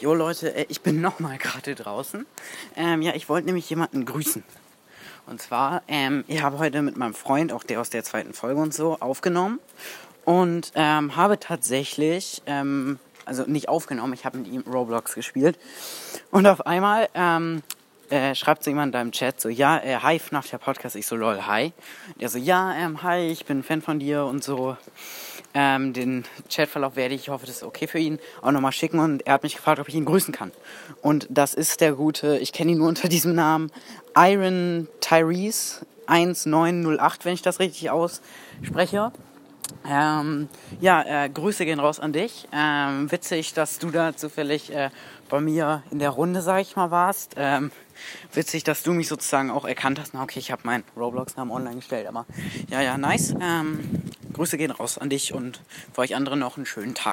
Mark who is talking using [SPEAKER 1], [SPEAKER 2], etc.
[SPEAKER 1] Jo Leute, äh, ich bin nochmal gerade draußen. Ähm, ja, ich wollte nämlich jemanden grüßen. Und zwar, ähm, ich habe heute mit meinem Freund, auch der aus der zweiten Folge und so, aufgenommen. Und ähm, habe tatsächlich, ähm, also nicht aufgenommen, ich habe mit ihm Roblox gespielt. Und auf einmal ähm, äh, schreibt so jemand in deinem Chat so, ja, äh, hi, nach der Podcast. Ich so, lol, hi. Der so, ja, ähm, hi, ich bin Fan von dir und so. Ähm, den Chatverlauf werde ich, ich hoffe, das ist okay für ihn, auch nochmal schicken. Und er hat mich gefragt, ob ich ihn grüßen kann. Und das ist der gute, ich kenne ihn nur unter diesem Namen, Iron Tyrese 1908, wenn ich das richtig ausspreche. Ähm, ja, äh, Grüße gehen raus an dich. Ähm, witzig, dass du da zufällig äh, bei mir in der Runde, sag ich mal, warst. Ähm, witzig, dass du mich sozusagen auch erkannt hast. Na, okay, ich habe meinen Roblox-Namen online gestellt, aber ja, ja, nice. Ähm, Grüße gehen raus an dich und für euch anderen noch einen schönen Tag.